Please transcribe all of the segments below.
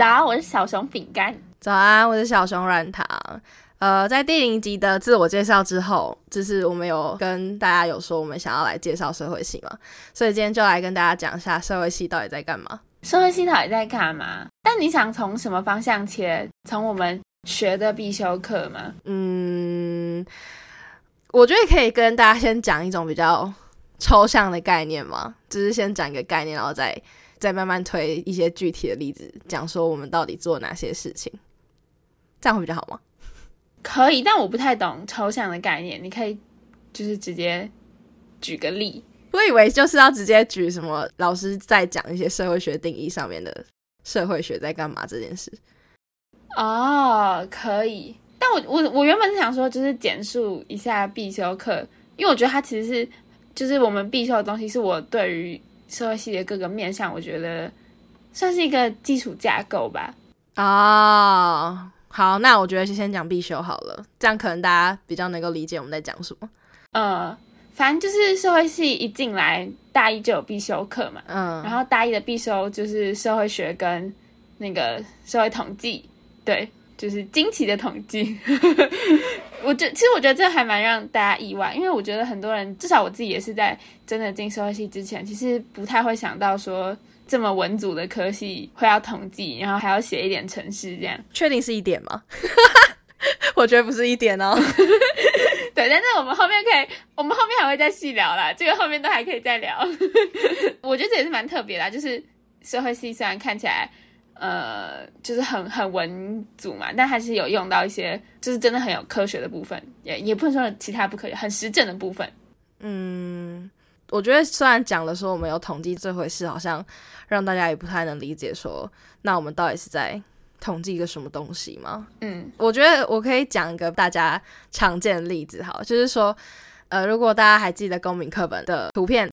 早，我是小熊饼干。早安，我是小熊软糖。呃，在第零集的自我介绍之后，就是我们有跟大家有说我们想要来介绍社会系嘛，所以今天就来跟大家讲一下社会系到底在干嘛。社会系到底在干嘛？但你想从什么方向切？从我们学的必修课吗？嗯，我觉得可以跟大家先讲一种比较抽象的概念嘛，就是先讲一个概念，然后再再慢慢推一些具体的例子，讲说我们到底做哪些事情，这样会比较好吗？可以，但我不太懂抽象的概念，你可以就是直接举个例。我以为就是要直接举什么老师在讲一些社会学定义上面的社会学在干嘛这件事。哦，可以，但我我我原本是想说，就是简述一下必修课，因为我觉得它其实是就是我们必修的东西，是我对于社会系的各个面向，我觉得算是一个基础架构吧。哦，好，那我觉得就先讲必修好了，这样可能大家比较能够理解我们在讲什么。呃，反正就是社会系一进来大一就有必修课嘛，嗯，然后大一的必修就是社会学跟那个社会统计，对，就是惊奇的统计。我觉其实我觉得这还蛮让大家意外，因为我觉得很多人，至少我自己也是在真的进社会系之前，其实不太会想到说这么文组的科系会要统计，然后还要写一点程式这样。确定是一点吗？我觉得不是一点哦。对，但是我们后面可以，我们后面还会再细聊啦，这个后面都还可以再聊。我觉得这也是蛮特别的，就是社会系虽然看起来，呃，就是很很文组嘛，但还是有用到一些，就是真的很有科学的部分，也也不能说其他不科学，很实证的部分。嗯，我觉得虽然讲了说我们有统计这回事，好像让大家也不太能理解说，那我们到底是在统计一个什么东西吗？嗯我觉得我可以讲一个大家常见的例子，好，就是说，呃，如果大家还记得公民课本的图片，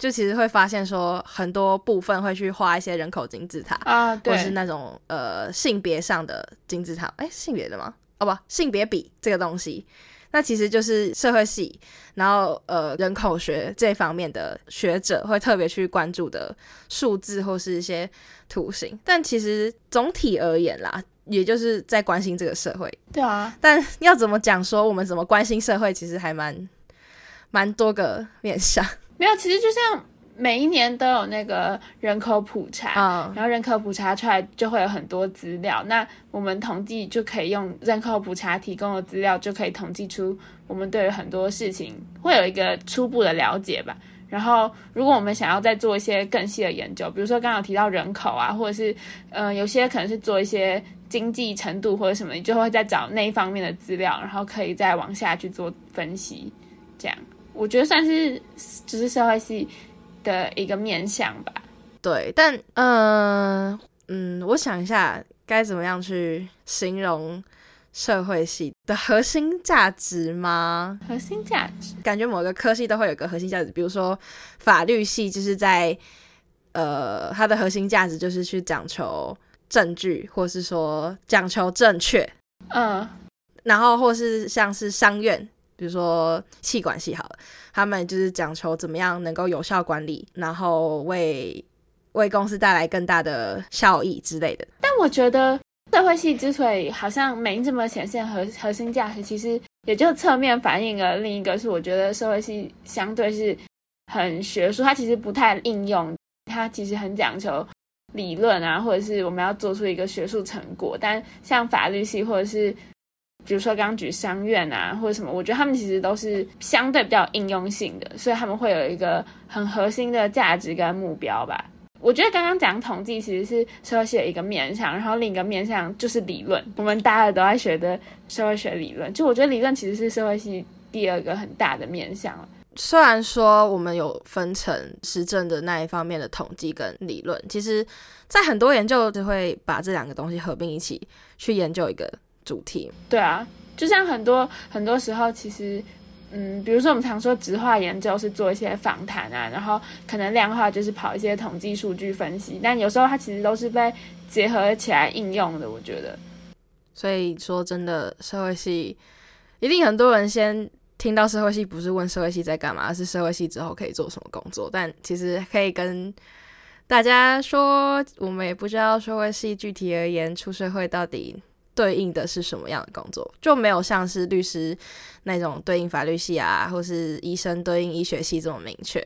就其实会发现说，很多部分会去画一些人口金字塔，啊，或是，那种呃性别上的金字塔，哎，性别的吗？哦不，性别比这个东西，那其实就是社会系，然后呃人口学这方面的学者会特别去关注的数字或是一些图形，但其实总体而言啦，也就是在关心这个社会。对啊，但要怎么讲说我们怎么关心社会，其实还蛮蛮多个面向没有，其实就像每一年都有那个人口普查，啊、然后人口普查出来就会有很多资料，那我们统计就可以用人口普查提供的资料，就可以统计出我们对于很多事情会有一个初步的了解吧。然后，如果我们想要再做一些更细的研究，比如说刚刚有提到人口啊，或者是呃有些可能是做一些经济程度或者什么，你就会再找那一方面的资料，然后可以再往下去做分析。我觉得算是就是社会系的一个面向吧。对，但嗯、呃、嗯，我想一下该怎么样去形容社会系的核心价值吗？核心价值，感觉某个科系都会有个核心价值，比如说法律系就是在呃它的核心价值就是去讲求证据，或是说讲求正确，嗯然后或是像是商院，比如说气管系好了，他们就是讲求怎么样能够有效管理，然后为为公司带来更大的效益之类的。但我觉得社会系之所以好像没这么显现核核心价值，其实也就侧面反映了另一个是，我觉得社会系相对是很学术，它其实不太应用，它其实很讲求理论啊，或者是我们要做出一个学术成果。但像法律系或者是比如说刚刚举商院啊，或者什么，我觉得他们其实都是相对比较应用性的，所以他们会有一个很核心的价值跟目标吧。我觉得刚刚讲统计其实是社会系的一个面向，然后另一个面向就是理论，我们大家都在学的社会学理论。就我觉得理论其实是社会系第二个很大的面向了。虽然说我们有分成实证的那一方面的统计跟理论，其实，在很多研究就会把这两个东西合并一起去研究一个主题。对啊，就像很多很多时候，其实，嗯，比如说我们常说质化研究是做一些访谈啊，然后可能量化就是跑一些统计数据分析，但有时候它其实都是被结合起来应用的。我觉得，所以说真的，社会系一定很多人先听到社会系不是问社会系在干嘛，而是社会系之后可以做什么工作。但其实可以跟大家说我们也不知道社会系具体而言出社会到底对应的是什么样的工作，就没有像是律师那种对应法律系啊，或是医生对应医学系这么明确。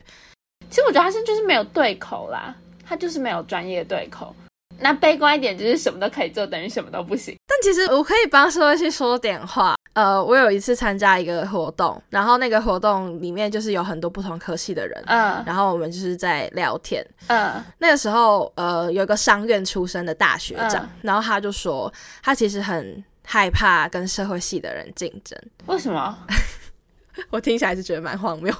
其实我觉得他是就是没有对口啦，他就是没有专业对口。那悲观一点就是什么都可以做，等于什么都不行。但其实我可以帮社会系说点话。呃，我有一次参加一个活动，然后那个活动里面就是有很多不同科系的人，嗯然后我们就是在聊天。嗯那个时候，呃，有一个商院出身的大学长，嗯然后他就说，他其实很害怕跟社会系的人竞争。为什么？我听起来是觉得蛮荒谬。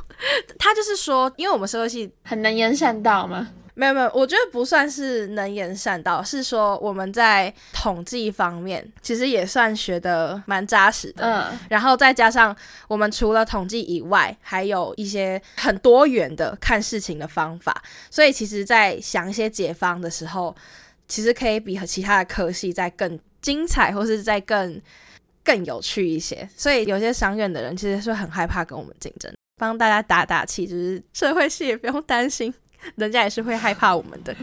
他就是说，因为我们社会系很能言善道吗？没有没有，我觉得不算是能言善道，是说我们在统计方面其实也算学的蛮扎实的。嗯然后再加上我们除了统计以外，还有一些很多元的看事情的方法，所以其实，在想一些解方的时候，其实可以比和其他的科系再更精彩，或是再更更有趣一些。所以有些商院的人其实是很害怕跟我们竞争，帮大家打打气，就是社会系也不用担心。人家也是会害怕我们的，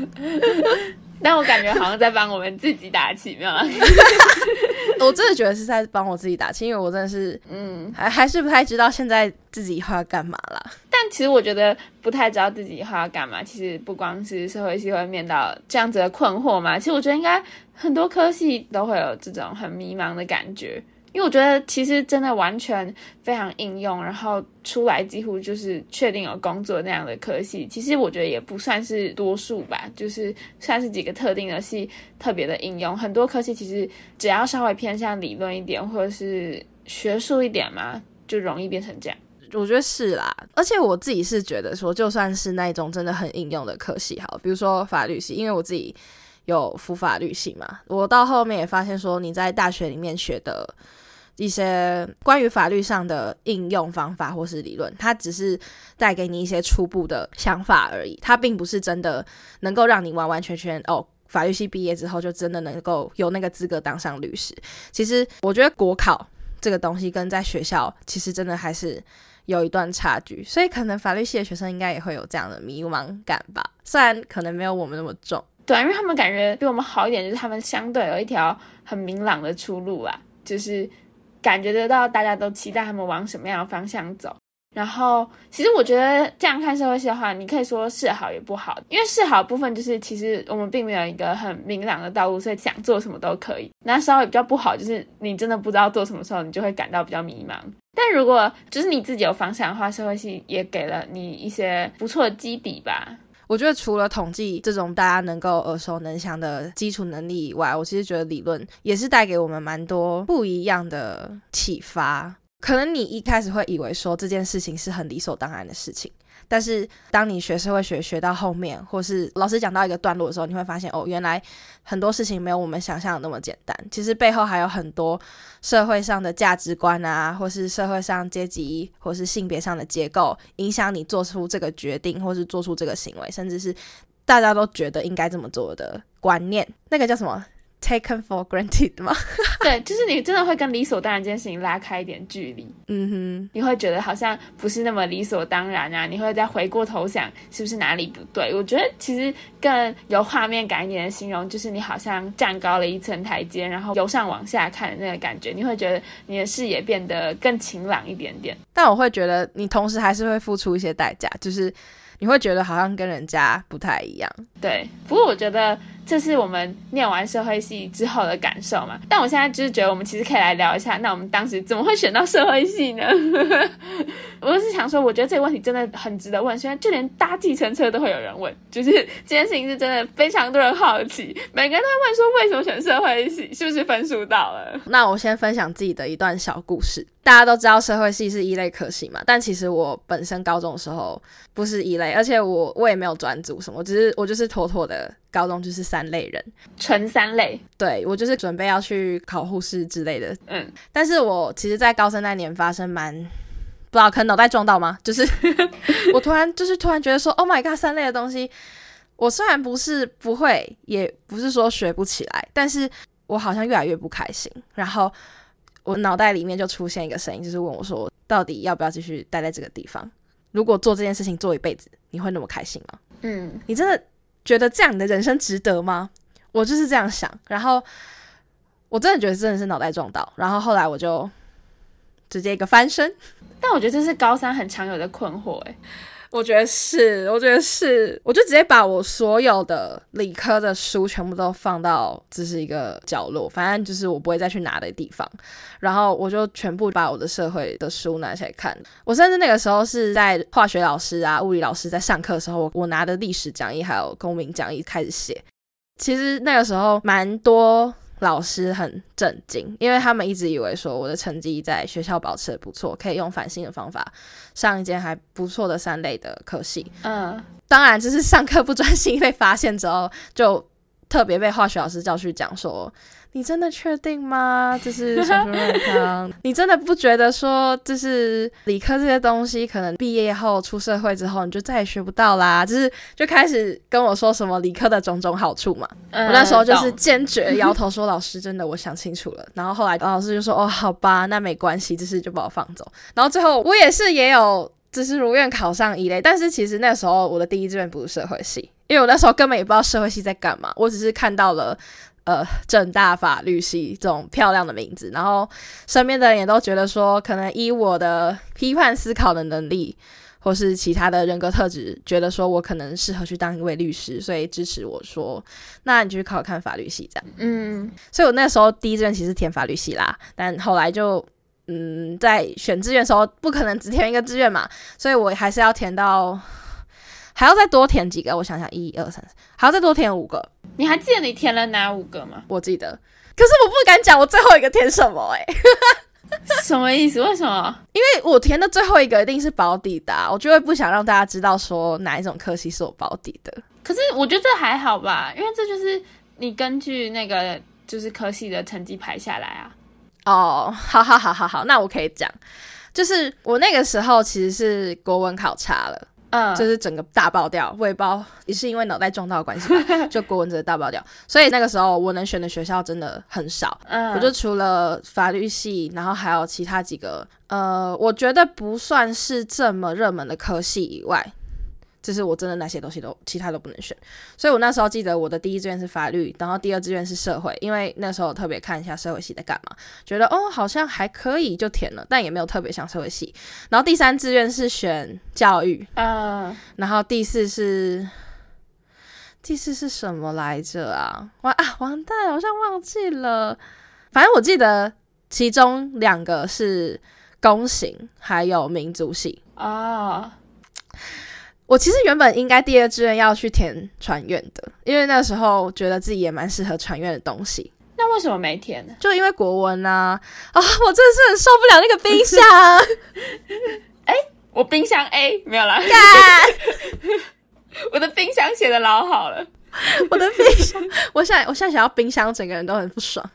但我感觉好像在帮我们自己打气，没有啦？我真的觉得是在帮我自己打气，因为我真的是 嗯，还还是不太知道现在自己以后要干嘛啦。但其实我觉得不太知道自己以后要干嘛。其实不光是社会系会面到这样子的困惑嘛，其实我觉得应该很多科系都会有这种很迷茫的感觉。因为我觉得其实真的完全非常应用，然后出来几乎就是确定有工作那样的科系，其实我觉得也不算是多数吧，就是算是几个特定的系特别的应用。很多科系其实只要稍微偏向理论一点，或者是学术一点嘛，就容易变成这样。我觉得是啦，而且我自己是觉得说，就算是那种真的很应用的科系，好，比如说法律系，因为我自己有辅法律系嘛，我到后面也发现说，你在大学里面学的一些关于法律上的应用方法或是理论，它只是带给你一些初步的想法而已，它并不是真的能够让你完完全全哦。法律系毕业之后，就真的能够有那个资格当上律师。其实，我觉得国考这个东西跟在学校其实真的还是有一段差距，所以可能法律系的学生应该也会有这样的迷茫感吧，虽然可能没有我们那么重。对，因为他们感觉比我们好一点，就是他们相对有一条很明朗的出路啦，就是感觉得到大家都期待他们往什么样的方向走。然后，其实我觉得这样看社会系的话，你可以说是好也不好，因为是好部分就是其实我们并没有一个很明朗的道路，所以想做什么都可以。那稍微比较不好就是你真的不知道做什么时候，你就会感到比较迷茫。但如果就是你自己有方向的话，社会系也给了你一些不错的基底吧。我觉得除了统计这种大家能够耳熟能详的基础能力以外，我其实觉得理论也是带给我们蛮多不一样的启发。可能你一开始会以为说这件事情是很理所当然的事情，但是当你学社会学学到后面，或是老师讲到一个段落的时候，你会发现哦，原来很多事情没有我们想象的那么简单。其实背后还有很多社会上的价值观啊，或是社会上阶级或是性别上的结构，影响你做出这个决定，或是做出这个行为，甚至是大家都觉得应该这么做的观念，那个叫什么？taken for granted 吗？对，就是你真的会跟理所当然这件事情拉开一点距离。嗯哼你会觉得好像不是那么理所当然啊，你会再回过头想是不是哪里不对。我觉得其实更有画面感一点的形容，就是你好像站高了一层台阶，然后由上往下看的那个感觉，你会觉得你的视野变得更晴朗一点点。但我会觉得你同时还是会付出一些代价，就是你会觉得好像跟人家不太一样。对，不过我觉得这是我们念完社会系之后的感受嘛。但我现在就是觉得，我们其实可以来聊一下，那我们当时怎么会选到社会系呢？我是想说，我觉得这个问题真的很值得问，虽然就连搭计程车都会有人问，就是这件事情是真的非常多人好奇，每个人都会问说为什么选社会系，是不是分数到了？那我先分享自己的一段小故事。大家都知道社会系是一类科系嘛，但其实我本身高中的时候不是一类，而且我我也没有专组什么，只是我就是妥妥的高中就是三类人。纯三类，对我就是准备要去考护士之类的，嗯，但是我其实，在高三那年发生蛮不知道，可能脑袋撞到吗？就是 我突然就是突然觉得说，Oh my god，三类的东西，我虽然不是不会，也不是说学不起来，但是我好像越来越不开心。然后我脑袋里面就出现一个声音，就是问我说，到底要不要继续待在这个地方？如果做这件事情做一辈子，你会那么开心吗？嗯，你真的觉得这样你的人生值得吗？我就是这样想，然后我真的觉得真的是脑袋撞到，然后后来我就直接一个翻身。但我觉得这是高三很常有的困惑，哎，我觉得是，我觉得是，我就直接把我所有的理科的书全部都放到这是一个角落，反正就是我不会再去拿的地方。然后我就全部把我的社会的书拿起来看。我甚至那个时候是在化学老师啊、物理老师在上课的时候，我我拿的历史讲义还有公民讲义开始写。其实那个时候蛮多。老师很震惊，因为他们一直以为说我的成绩在学校保持的不错，可以用反省的方法上一间还不错的三类的科系。嗯，当然，就是上课不专心被发现之后，就特别被化学老师叫去讲说。你真的确定吗？这是小学软康？你真的不觉得说，就是理科这些东西，可能毕业后出社会之后，你就再也学不到啦？就是就开始跟我说什么理科的种种好处嘛。我那时候就是坚决摇头说：“老师，真的我想清楚了。”然后后来老师就说：“哦，好吧，那没关系，就是就把我放走。”然后最后我也是也有，只是如愿考上一类，但是其实那时候我的第一志愿不是社会系，因为我那时候根本也不知道社会系在干嘛，我只是看到了。呃，正大法律系这种漂亮的名字，然后身边的人也都觉得说，可能以我的批判思考的能力，或是其他的人格特质，觉得说我可能适合去当一位律师，所以支持我说，那你就去考看法律系这样。嗯，所以我那时候第一志愿其实填法律系啦，但后来就嗯，在选志愿的时候不可能只填一个志愿嘛，所以我还是要填到。还要再多填几个？我想想，一二三四，还要再多填五个。你还记得你填了哪五个吗？我记得，可是我不敢讲我最后一个填什么。哎，什么意思？为什么？因为我填的最后一个一定是保底的，我就会不想让大家知道说哪一种科系是我保底的。可是我觉得这还好吧，因为这就是你根据那个就是科系的成绩排下来啊。哦，好好好好好，那我可以讲，就是我那个时候其实是国文考差了。嗯，就是整个大爆掉，我也不知道也是因为脑袋撞到的关系吧，就国文真的大爆掉，所以那个时候我能选的学校真的很少，嗯，我就除了法律系，然后还有其他几个，呃，我觉得不算是这么热门的科系以外。就是我真的那些东西都其他都不能选，所以我那时候记得我的第一志愿是法律，然后第二志愿是社会，因为那时候特别看一下社会系在干嘛，觉得哦好像还可以就填了，但也没有特别想社会系。然后第三志愿是选教育，嗯，然后第四是第四是什么来着啊？完啊完蛋，好像忘记了。反正我记得其中两个是公行，还有民族系啊。我其实原本应该第二志愿要去填传院的，因为那时候觉得自己也蛮适合传院的东西。那为什么没填呢？就因为国文啊！啊，我真的是很受不了那个冰箱。哎，我冰箱 A 没有了。我的冰箱写的老好了。我的冰箱，我现在我现在想要冰箱，整个人都很不爽。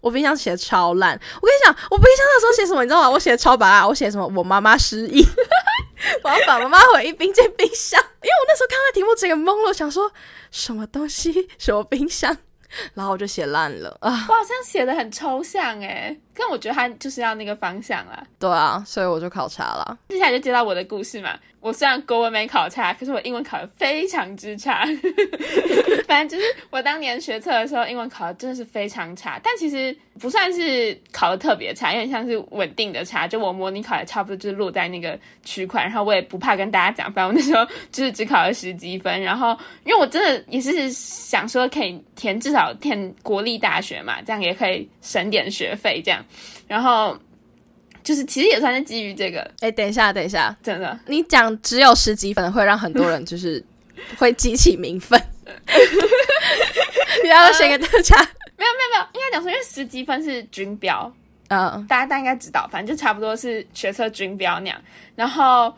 我冰箱写的超烂。我跟你讲，我冰箱那时候写什么，你知道吗？我写的超白啊！我写什么？我妈妈失忆。我要把妈妈回忆冰进冰箱，因为我那时候看到题目整个懵了，我想说什么东西，什么冰箱，然后我就写烂了啊！我好像写的很抽象哎，但我觉得他就是要那个方向啦。对啊，所以我就考察了。接下来就接到我的故事嘛。我虽然国文没考差，可是我英文考的非常之差。反正就是我当年学测的时候，英文考的真的是非常差，但其实不算是考的特别差，有点像是稳定的差。就我模拟考也差不多，就是落在那个区块。然后我也不怕跟大家讲，反正我那时候就是只考了十几分。然后因为我真的也是想说可以填至少填国立大学嘛，这样也可以省点学费这样。然后。就是其实也算是基于这个，哎，等一下，等一下，真的，你讲只有十几分会让很多人就是 会激起民愤，你要写给大家？没有没有没有，应该讲说，因为十几分是军标，嗯，大家大家应该知道，反正就差不多是学测军标那样。然后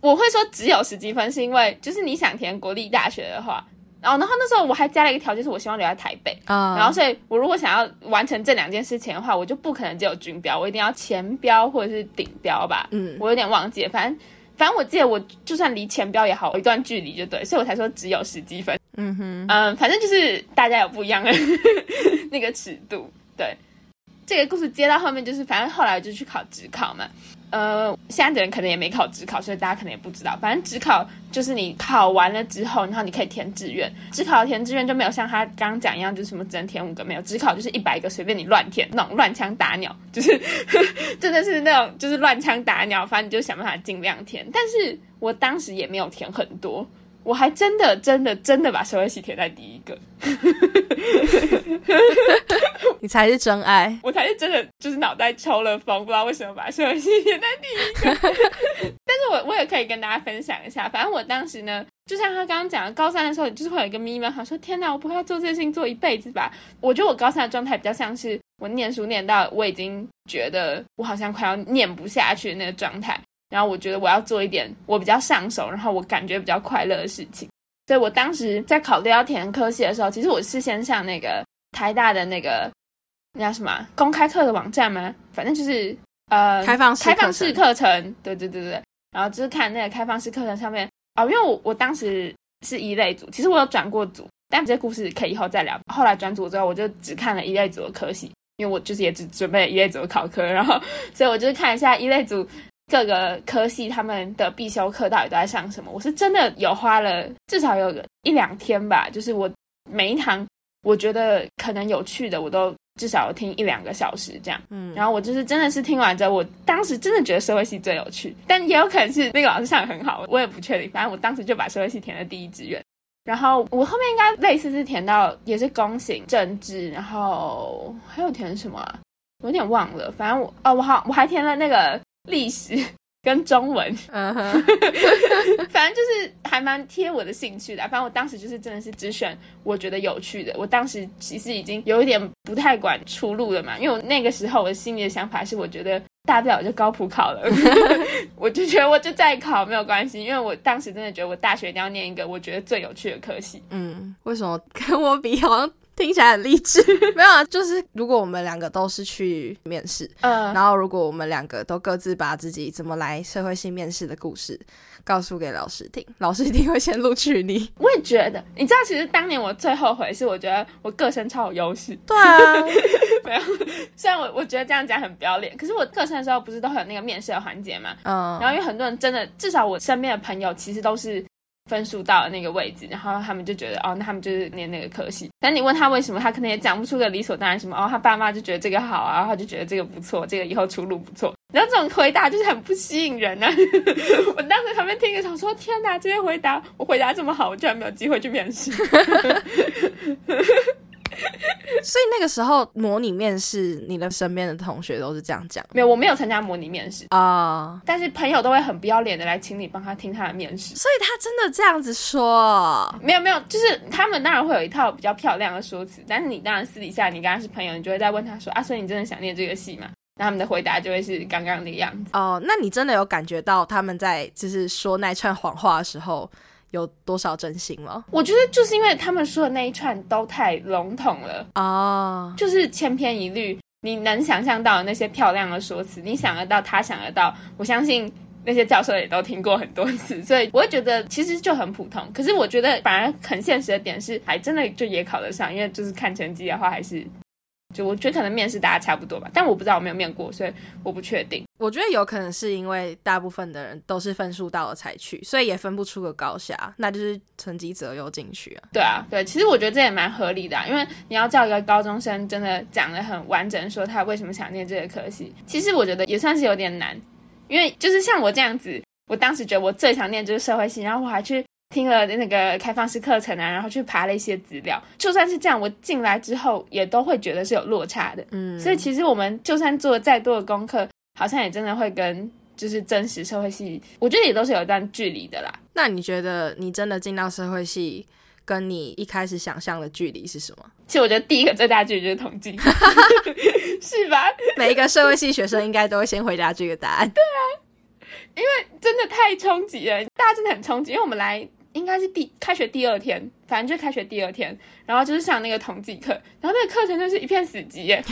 我会说只有十几分，是因为就是你想填国立大学的话。然后，然后那时候我还加了一个条件，是我希望留在台北。啊，然后所以，我如果想要完成这两件事情的话，我就不可能只有军标，我一定要前标或者是顶标吧。嗯，我有点忘记了，反正反正我记得我就算离前标也好一段距离就对，所以我才说只有十积分。嗯哼，嗯，反正就是大家有不一样的 那个尺度，对。这个故事接到后面，就是反正后来就去考职考嘛。呃，现在的人可能也没考职考，所以大家可能也不知道。反正职考就是你考完了之后，然后你可以填志愿。职考填志愿就没有像他刚刚讲一样，就是什么只能填五个，没有。职考就是一百个随便你乱填，那种乱枪打鸟，就是 真的是那种就是乱枪打鸟，反正你就想办法尽量填。但是我当时也没有填很多。我还真的、真的、真的把社会系填在第一个，你才是真爱，我才是真的，就是脑袋抽了风，不知道为什么把社会系填在第一个。但是我我也可以跟大家分享一下，反正我当时呢，就像他刚刚讲的，高三的时候就是会有一个迷茫，想说天哪，我不会要做这件事情做一辈子吧？我觉得我高三的状态比较像是我念书念到我已经觉得我好像快要念不下去的那个状态。然后我觉得我要做一点我比较上手，然后我感觉比较快乐的事情。所以我当时在考虑要填科系的时候，其实我是先上那个台大的那个那叫什么公开课的网站吗？反正就是呃开放开放式课程，对对对对。然后就是看那个开放式课程上面哦，因为我我当时是一类组，其实我有转过组，但这些故事可以以后再聊。后来转组之后，我就只看了一类组的科系，因为我就是也只准备一类组的考科，然后 所以我就是看一下一类组。各个科系他们的必修课到底都在上什么？我是真的有花了至少有一两天吧，就是我每一堂我觉得可能有趣的，我都至少要听一两个小时这样。嗯，然后我就是真的是听完之后，我当时真的觉得社会系最有趣，但也有可能是那个老师上的很好，我也不确定。反正我当时就把社会系填了第一志愿，然后我后面应该类似是填到也是公行政治，然后还有填什么啊？我有点忘了。反正我哦，我好我还填了那个。历史 跟中文，嗯哼，反正就是还蛮贴我的兴趣的。反正我当时就是真的是只选我觉得有趣的。我当时其实已经有一点不太管出路了嘛，因为我那个时候我心里的想法是，我觉得大不了就高普考了，我就觉得我就再考没有关系，因为我当时真的觉得我大学一定要念一个我觉得最有趣的科系。嗯，为什么跟我比好像？听起来很励志，没有啊，就是如果我们两个都是去面试，嗯，然后如果我们两个都各自把自己怎么来社会性面试的故事告诉给老师听，老师一定会先录取你。我也觉得，你知道，其实当年我最后悔是，我觉得我个身超有优势。对啊，没有，虽然我我觉得这样讲很不要脸，可是我个身的时候不是都会有那个面试的环节嘛，嗯，然后因为很多人真的，至少我身边的朋友其实都是。分数到了那个位置，然后他们就觉得哦，那他们就是念那个科系。但你问他为什么，他可能也讲不出个理所当然什么。哦，他爸妈就觉得这个好啊，然后就觉得这个不错，这个以后出路不错。然后这种回答就是很不吸引人呢。我当时旁边听着想说，天哪，这些回答我回答这么好，我居然没有机会去面试。所以那个时候模拟面试，你的身边的同学都是这样讲。没有，我没有参加模拟面试啊。但是朋友都会很不要脸的来请你帮他听他的面试。所以他真的这样子说？没有没有，就是他们当然会有一套比较漂亮的说辞，但是你当然私底下你跟他是朋友，你就会再问他说啊，所以你真的想念这个戏吗？那他们的回答就会是刚刚那个样子。哦，那你真的有感觉到他们在就是说那串谎话的时候？有多少真心吗？我觉得就是因为他们说的那一串都太笼统了啊，就是千篇一律。你能想象到那些漂亮的说辞，你想得到，他想得到，我相信那些教授也都听过很多次，所以我会觉得其实就很普通。可是我觉得反而很现实的点是，还真的就也考得上，因为就是看成绩的话还是。就我觉得可能面试大家差不多吧，但我不知道我没有面过，所以我不确定。我觉得有可能是因为大部分的人都是分数到了才去，所以也分不出个高下，那就是成绩择优进去啊。对啊，对，其实我觉得这也蛮合理的，啊因为你要叫一个高中生真的讲的很完整，说他为什么想念这个科系，其实我觉得也算是有点难，因为就是像我这样子，我当时觉得我最想念就是社会系，然后我还去。听了那个开放式课程啊，然后去爬了一些资料。就算是这样，我进来之后也都会觉得是有落差的。嗯，所以其实我们就算做再多的功课，好像也真的会跟就是真实社会系，我觉得也都是有一段距离的啦。那你觉得你真的进到社会系，跟你一开始想象的距离是什么？其实我觉得第一个最大距离就是统计，是吧？每一个社会系学生应该都会先回答这个答案。对啊，因为真的太冲击了，大家真的很冲击，因为我们来。应该是第开学第二天，反正就是开学第二天，然后就是上那个统计课，然后那个课程就是一片死寂耶，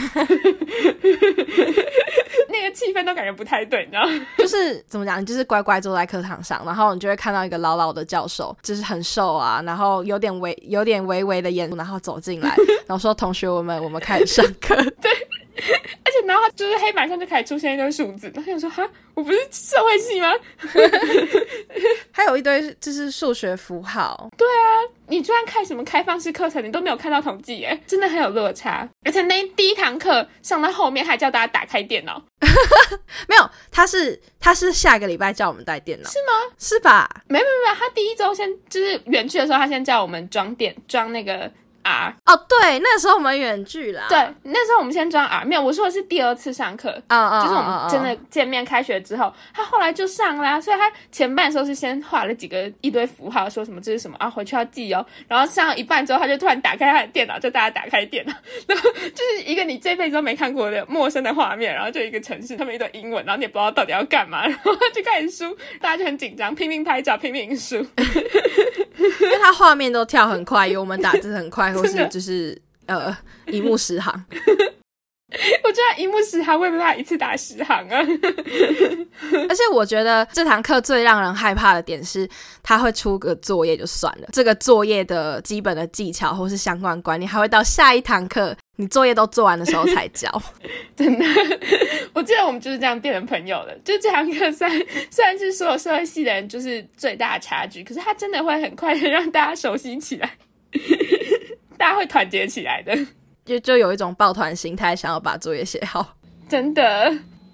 那个气氛都感觉不太对，你知道吗？就是怎么讲，就是乖乖坐在课堂上，然后你就会看到一个老老的教授，就是很瘦啊，然后有点微有点微微的严肃，然后走进来，然后说：“同学，我们我们开始上课。” 对，然后就是黑板上就开始出现一堆数字，然后想说哈，我不是社会系吗？还有一堆就是数学符号，对啊你就算看什么开放式课程，你都没有看到统计耶，真的很有落差。而且那第一堂课上到后面还叫大家打开电脑，没有，他是他是下个礼拜叫我们带电脑，是吗？是吧？没有没有没有，他第一周先就是远去的时候，他先叫我们装电装那个 R。哦，对，那时候我们远距啦，对，那时候我们先装 R，没有，我说的是第二次上课。啊啊，就是我啊们真的见面开学之后，他后来就上啦，所以他前半的时候是先画了几个一堆符号，说什么这是什么啊，回去要记哦。然后上一半之后，他就突然打开他的电脑，就大家打开电脑，然后就是一个你这辈子都没看过的陌生的画面，然后就一个城市，他们一堆英文，然后你也不知道到底要干嘛，然后就开始输，大家就很紧张，拼命拍照，拼命输。因为他画面都跳很快，有我们打字很快，或真的是就是呃一目十行。我觉得一目十行，我也没办法一次打十行啊。而且我觉得这堂课最让人害怕的点是，他会出个作业就算了，这个作业的基本的技巧或是相关观念，还会到下一堂课你作业都做完的时候才教。真的，我记得我们就是这样变成朋友的。就这堂课虽然虽然是所有社会系的人就是最大的差距，可是他真的会很快的让大家熟悉起来，大家会团结起来的，就就有一种抱团心态，想要把作业写好。真的。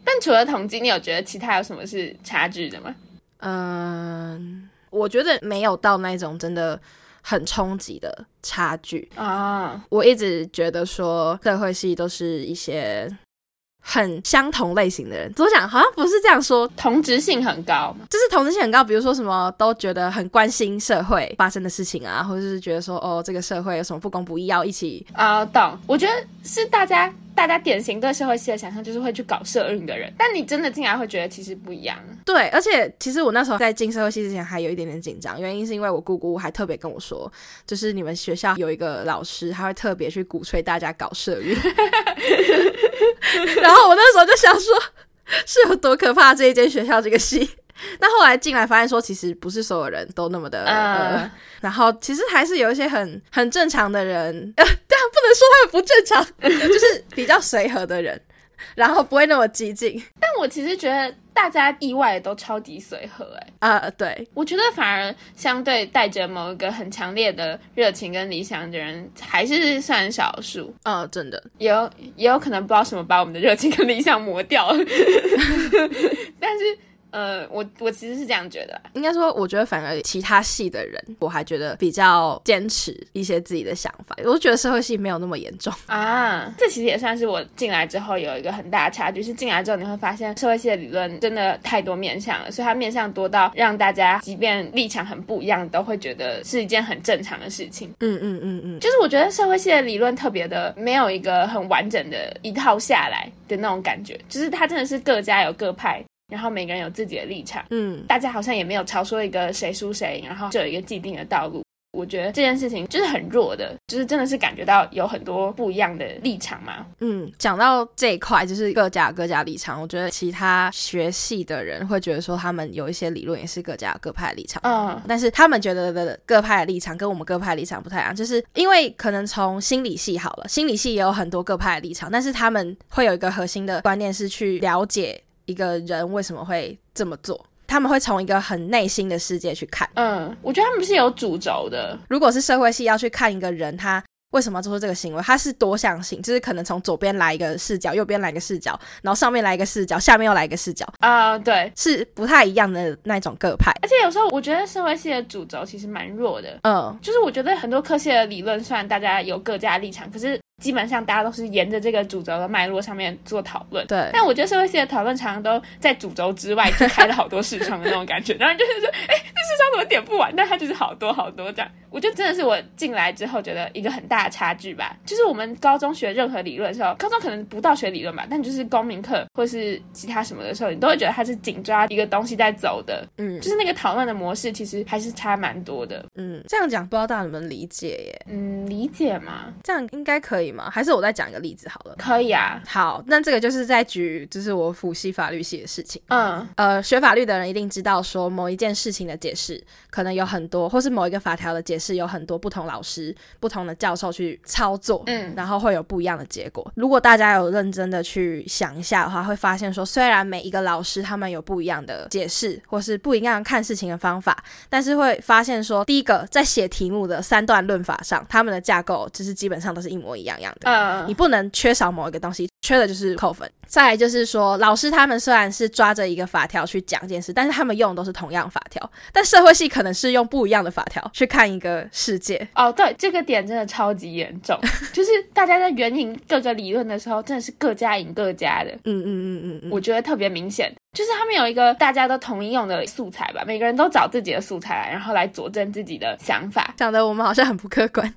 但除了统计，你有觉得其他有什么是差距的吗？嗯，我觉得没有到那种真的很冲击的差距。啊，我一直觉得说社会系都是一些很相同类型的人。怎么讲？好像不是这样说，同质性很高。就是同质性很高。比如说什么都觉得很关心社会发生的事情啊，或者是觉得说哦，这个社会有什么不公不义，要一起啊、懂。我觉得是大家大家典型对社会系的想象，就是会去搞社运的人。但你真的进来会觉得其实不一样。对。而且其实我那时候在进社会系之前还有一点点紧张，原因是因为我姑姑还特别跟我说，就是你们学校有一个老师，他会特别去鼓吹大家搞社运。然后我那时候就想说，是有多可怕这一间学校这个系。但后来进来发现说，其实不是所有人都那么的，然后其实还是有一些很很正常的人，呃，但不能说他们不正常，就是比较随和的人，然后不会那么激进。但我其实觉得大家意外都超级随和、欸，啊、对，我觉得反而相对带着某一个很强烈的热情跟理想的人，还是算少数。呃，真的，也有也有可能不知道什么把我们的热情跟理想磨掉。了，但是呃，我我其实是这样觉得啦，应该说，我觉得反而其他系的人，我还觉得比较坚持一些自己的想法。我觉得社会系没有那么严重。啊，这其实也算是我进来之后有一个很大的差距，是进来之后你会发现社会系的理论真的太多面向了，所以它面向多到让大家即便立场很不一样，都会觉得是一件很正常的事情。嗯嗯嗯嗯，就是我觉得社会系的理论特别的没有一个很完整的一套下来的那种感觉，就是它真的是各家有各派，然后每个人有自己的立场，嗯，大家好像也没有朝说一个谁输谁，然后就有一个既定的道路。我觉得这件事情就是很弱的，就是真的是感觉到有很多不一样的立场嘛。嗯，讲到这一块，就是各家各家立场。我觉得其他学系的人会觉得说，他们有一些理论也是各家各派的立场。嗯但是他们觉得的各派的立场跟我们各派的立场不太一样，就是因为可能从心理系好了，心理系也有很多各派的立场，但是他们会有一个核心的观念是去了解一个人为什么会这么做，他们会从一个很内心的世界去看。嗯，我觉得他们是有主轴的。如果是社会系要去看一个人，他为什么做出这个行为，他是多向性，就是可能从左边来一个视角，右边来一个视角，然后上面来一个视角，下面又来一个视角，啊、对，是不太一样的那种各派。而且有时候我觉得社会系的主轴其实蛮弱的，嗯，就是我觉得很多科系的理论，虽然大家有各家立场，可是基本上大家都是沿着这个主轴的脉络上面做讨论。对。但我觉得社会系的讨论常常都在主轴之外就开了好多视窗的那种感觉，然后你就是说，哎，这视窗怎么点不完？但它就是好多好多这样。我觉得真的是我进来之后觉得一个很大的差距吧。就是我们高中学任何理论的时候，高中可能不到学理论吧，但就是公民课或是其他什么的时候，你都会觉得它是紧抓一个东西在走的。嗯就是那个讨论的模式其实还是差蛮多的。嗯，这样讲不知道大家能不能理解耶？嗯，理解吗？这样应该可以吗？还是我再讲一个例子好了。可以啊。好，那这个就是在举，就是我辅系法律系的事情。嗯呃，学法律的人一定知道，说某一件事情的解释可能有很多，或是某一个法条的解释有很多不同老师、不同的教授去操作，嗯然后会有不一样的结果。如果大家有认真的去想一下的话，会发现说，虽然每一个老师他们有不一样的解释，或是不一样看事情的方法，但是会发现说，第一个在写题目的三段论法上，他们的架构就是基本上都是一模一样样的。嗯你不能缺少某一个东西，缺的就是扣分。再来就是说，老师他们虽然是抓着一个法条去讲一件事，但是他们用的都是同样法条，但社会系可能是用不一样的法条去看一个世界。哦，对，这个点真的超级严重，就是大家在援引各个理论的时候，真的是各家赢各家的，嗯嗯嗯嗯嗯，我觉得特别明显。就是他们有一个大家都统一用的素材吧，每个人都找自己的素材来，然后来佐证自己的想法。讲的我们好像很不客观，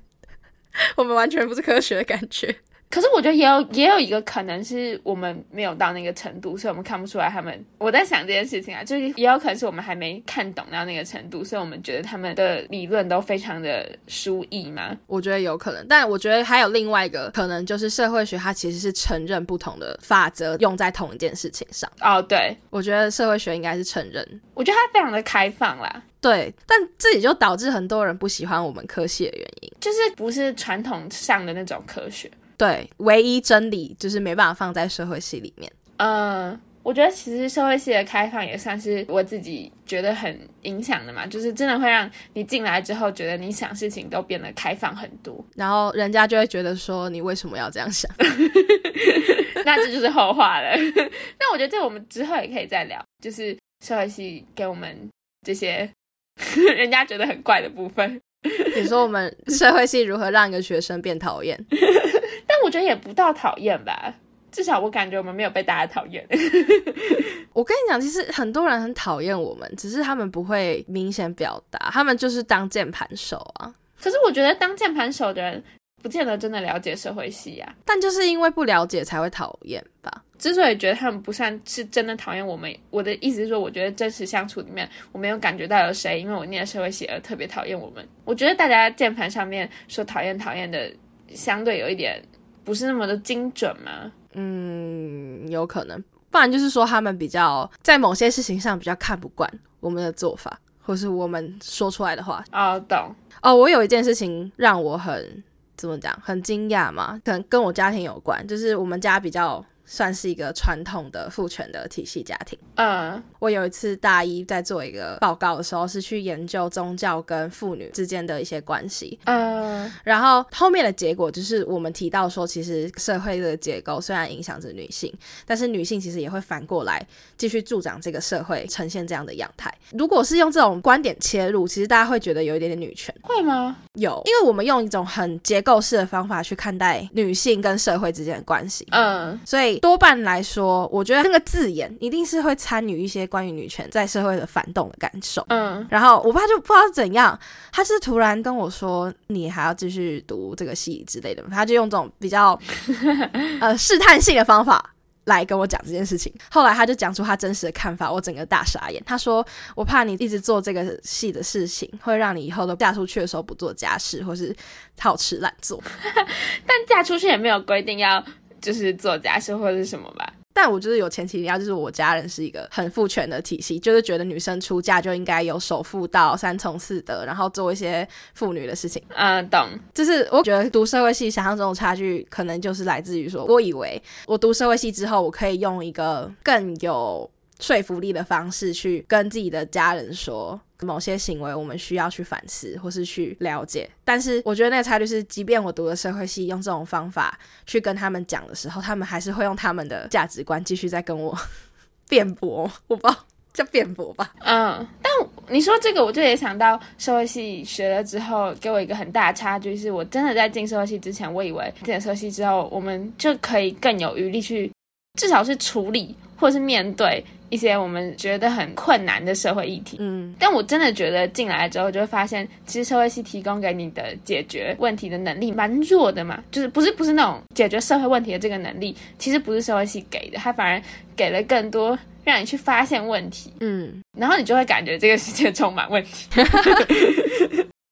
我们完全不是科学的感觉。可是我觉得也有也有一个可能是我们没有到那个程度，所以我们看不出来他们。我在想这件事情啊，就是也有可能是我们还没看懂到那个程度，所以我们觉得他们的理论都非常的疏易嘛。我觉得有可能，但我觉得还有另外一个可能，就是社会学它其实是承认不同的法则用在同一件事情上。哦，对，我觉得社会学应该是承认，我觉得它非常的开放啦，对，但这也就导致很多人不喜欢我们科系的原因。就是不是传统上的那种科学。对，唯一真理就是没办法放在社会系里面。嗯，我觉得其实社会系的开放也算是我自己觉得很影响的嘛，就是真的会让你进来之后，觉得你想事情都变得开放很多。然后人家就会觉得说，你为什么要这样想？那这就是后话了。那我觉得这我们之后也可以再聊，就是社会系给我们这些人家觉得很怪的部分。你说我们社会系如何让一个学生变讨厌？但我觉得也不到讨厌吧，至少我感觉我们没有被大家讨厌。我跟你讲，其实很多人很讨厌我们，只是他们不会明显表达，他们就是当键盘手啊。可是我觉得当键盘手的人，不见得真的了解社会系啊。但就是因为不了解才会讨厌吧。之所以觉得他们不算是真的讨厌我们，我的意思是说，我觉得真实相处里面，我没有感觉到有谁因为我念社会系而特别讨厌我们。我觉得大家键盘上面说讨厌讨厌的，相对有一点不是那么的精准吗。嗯，有可能，不然就是说他们比较在某些事情上比较看不惯我们的做法，或是我们说出来的话。哦，懂。哦，我有一件事情让我很怎么讲，很惊讶嘛，可能跟我家庭有关，就是我们家比较算是一个传统的父权的体系家庭。嗯我有一次大一在做一个报告的时候，是去研究宗教跟妇女之间的一些关系。嗯然后后面的结果就是我们提到说，其实社会的结构虽然影响着女性，但是女性其实也会反过来继续助长这个社会呈现这样的样态。如果是用这种观点切入，其实大家会觉得有一点点女权。会吗？有，因为我们用一种很结构式的方法去看待女性跟社会之间的关系。嗯所以多半来说，我觉得那个字眼一定是会参与一些关于女权在社会的反动的感受。嗯然后我爸就不知道怎样，他是突然跟我说：“你还要继续读这个系之类的。”他就用这种比较 呃试探性的方法来跟我讲这件事情。后来他就讲出他真实的看法，我整个大傻眼。他说：“我怕你一直做这个系的事情，会让你以后都嫁出去的时候不做家事，或是好吃懒做。”但嫁出去也没有规定要就是做家事或者是什么吧？但我就是有前提要，就是我家人是一个很父权的体系，就是觉得女生出嫁就应该有守妇道、三从四德，然后做一些妇女的事情。嗯，懂。就是我觉得读社会系想象中的差距，可能就是来自于说，我以为我读社会系之后，我可以用一个更有说服力的方式去跟自己的家人说。某些行为我们需要去反思或是去了解，但是我觉得那个差距是，即便我读了社会系，用这种方法去跟他们讲的时候，他们还是会用他们的价值观继续在跟我 辩驳。我不知道叫辩驳吧？嗯，但你说这个，我就也想到社会系学了之后，给我一个很大的差距，是我真的在进社会系之前，我以为进了社会系之后，我们就可以更有余力去，至少是处理或是面对一些我们觉得很困难的社会议题。嗯，但我真的觉得进来之后，就会发现，其实社会系提供给你的解决问题的能力蛮弱的嘛，就是不是不是那种解决社会问题的这个能力，其实不是社会系给的，它反而给了更多让你去发现问题，嗯，然后你就会感觉这个世界充满问题。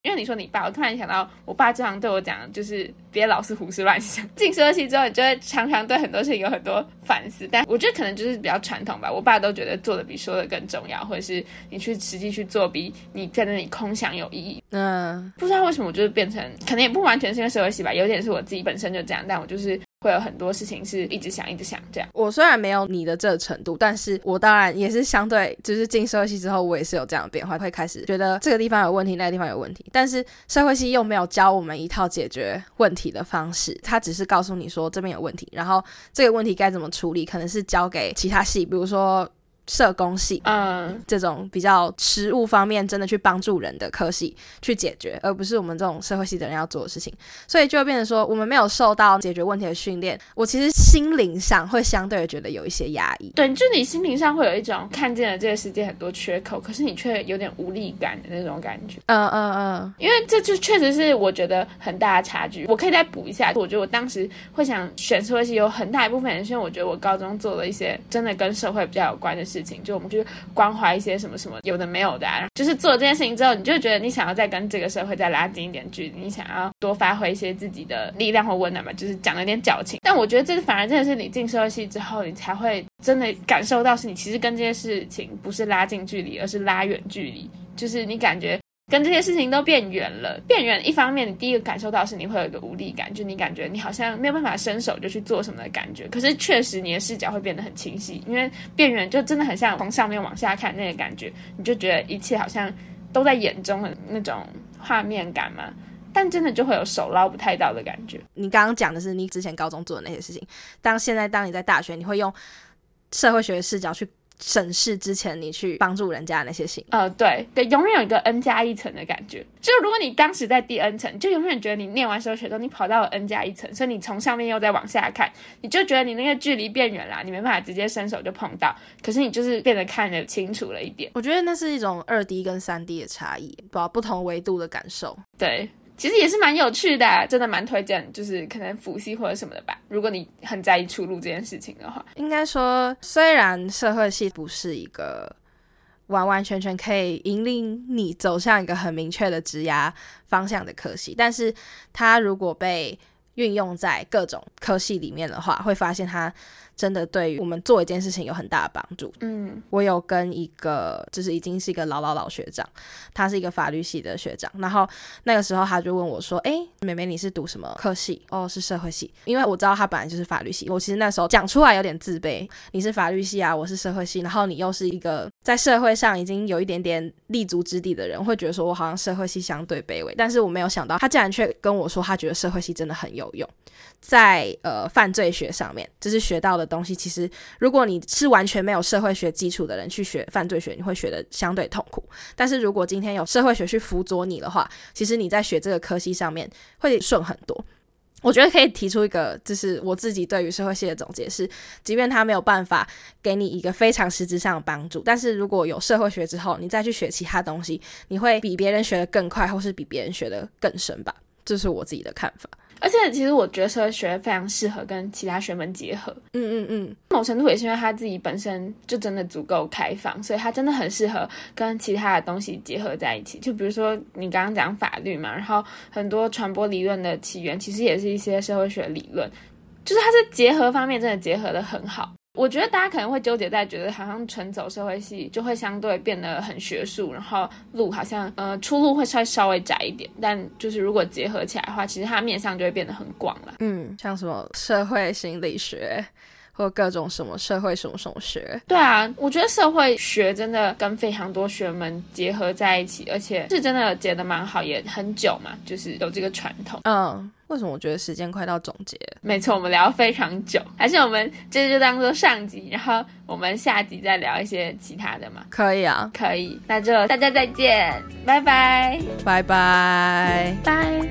因为你说你爸，我突然想到我爸经常对我讲，就是别老是胡思乱想。进社会系之后，你就会常常对很多事情有很多反思。但我觉得可能就是比较传统吧，我爸都觉得做的比说的更重要，或者是你去实际去做比你在那里空想有意义。嗯，不知道为什么我就是变成，可能也不完全是因为社会系吧，有点是我自己本身就这样，但我就是。会有很多事情是一直想一直想这样。我虽然没有你的这个程度，但是我当然也是相对，就是进社会系之后，我也是有这样的变化，会开始觉得这个地方有问题，那个地方有问题。但是社会系又没有教我们一套解决问题的方式，他只是告诉你说这边有问题，然后这个问题该怎么处理，可能是交给其他系，比如说。社工系，嗯，这种比较实务方面真的去帮助人的科系去解决，而不是我们这种社会系的人要做的事情，所以就会变成说，我们没有受到解决问题的训练，我其实心灵上会相对觉得有一些压抑。对，就你心灵上会有一种看见了这个世界很多缺口，可是你却有点无力感的那种感觉。嗯嗯嗯，因为这就确实是我觉得很大的差距。我可以再补一下，我觉得我当时会想选社会系，有很大一部分人是因为我觉得我高中做了一些真的跟社会比较有关的事。事情就我们去关怀一些什么什么有的没有的，啊就是做了这件事情之后，你就觉得你想要再跟这个社会再拉近一点距离，你想要多发挥一些自己的力量或温暖嘛，就是讲了点矫情。但我觉得这反而真的是你进社会系之后，你才会真的感受到，是你其实跟这些事情不是拉近距离，而是拉远距离，就是你感觉。跟这些事情都变远了，变远。一方面，你第一个感受到是你会有一个无力感，就你感觉你好像没有办法伸手就去做什么的感觉。可是确实，你的视角会变得很清晰，因为变远就真的很像从上面往下看那个感觉，你就觉得一切好像都在眼中的那种画面感嘛。但真的就会有手捞不太到的感觉。你刚刚讲的是你之前高中做的那些事情，当现在当你在大学，你会用社会学的视角去。审视之前你去帮助人家那些行为，呃，对对，永远有一个 n 加一层的感觉。就如果你当时在第 n 层，就永远觉得你念完社会学之后，你跑到了 n 加一层，所以你从上面又再往下看，你就觉得你那个距离变远了，你没办法直接伸手就碰到。可是你就是变得看得清楚了一点。我觉得那是一种二 D 跟三 D 的差异，不不同维度的感受。对。其实也是蛮有趣的，真的蛮推荐，就是可能辅系或者什么的吧。如果你很在意出路这件事情的话，应该说，虽然社会系不是一个完完全全可以引领你走向一个很明确的职涯方向的科系，但是它如果被运用在各种科系里面的话，会发现它。真的对于我们做一件事情有很大的帮助。嗯，我有跟一个就是已经是一个老老老学长，他是一个法律系的学长，然后那个时候他就问我说：“哎，妹妹你是读什么科系？哦，是社会系。因为我知道他本来就是法律系，我其实那时候讲出来有点自卑。你是法律系啊，我是社会系，然后你又是一个在社会上已经有一点点立足之地的人，会觉得说我好像社会系相对卑微。但是我没有想到，他竟然却跟我说，他觉得社会系真的很有用。”在呃犯罪学上面，就是学到的东西。其实，如果你是完全没有社会学基础的人去学犯罪学，你会学的相对痛苦。但是如果今天有社会学去辅佐你的话，其实你在学这个科系上面会顺很多。我觉得可以提出一个，就是我自己对于社会系的总结是：即便他没有办法给你一个非常实质上的帮助，但是如果有社会学之后，你再去学其他东西，你会比别人学的更快，或是比别人学的更深吧。这是我自己的看法。而且其实我觉得社会学非常适合跟其他学门结合，嗯嗯嗯，某程度也是因为他自己本身就真的足够开放，所以他真的很适合跟其他的东西结合在一起。就比如说你刚刚讲法律嘛，然后很多传播理论的起源其实也是一些社会学理论，就是它是结合方面真的结合的很好。我觉得大家可能会纠结在觉得好像纯走社会系就会相对变得很学术，然后路好像呃出路会稍稍微窄一点。但就是如果结合起来的话，其实它面向就会变得很广了。嗯，像什么社会心理学或各种什么社会什么什么学。对啊，我觉得社会学真的跟非常多学门结合在一起，而且是真的结得蛮好，也很久嘛，就是有这个传统。嗯。为什么我觉得时间快到总结？没错，我们聊非常久，还是我们这就当做上集，然后我们下集再聊一些其他的嘛？可以啊，可以，那就大家再见，拜拜，拜拜，拜。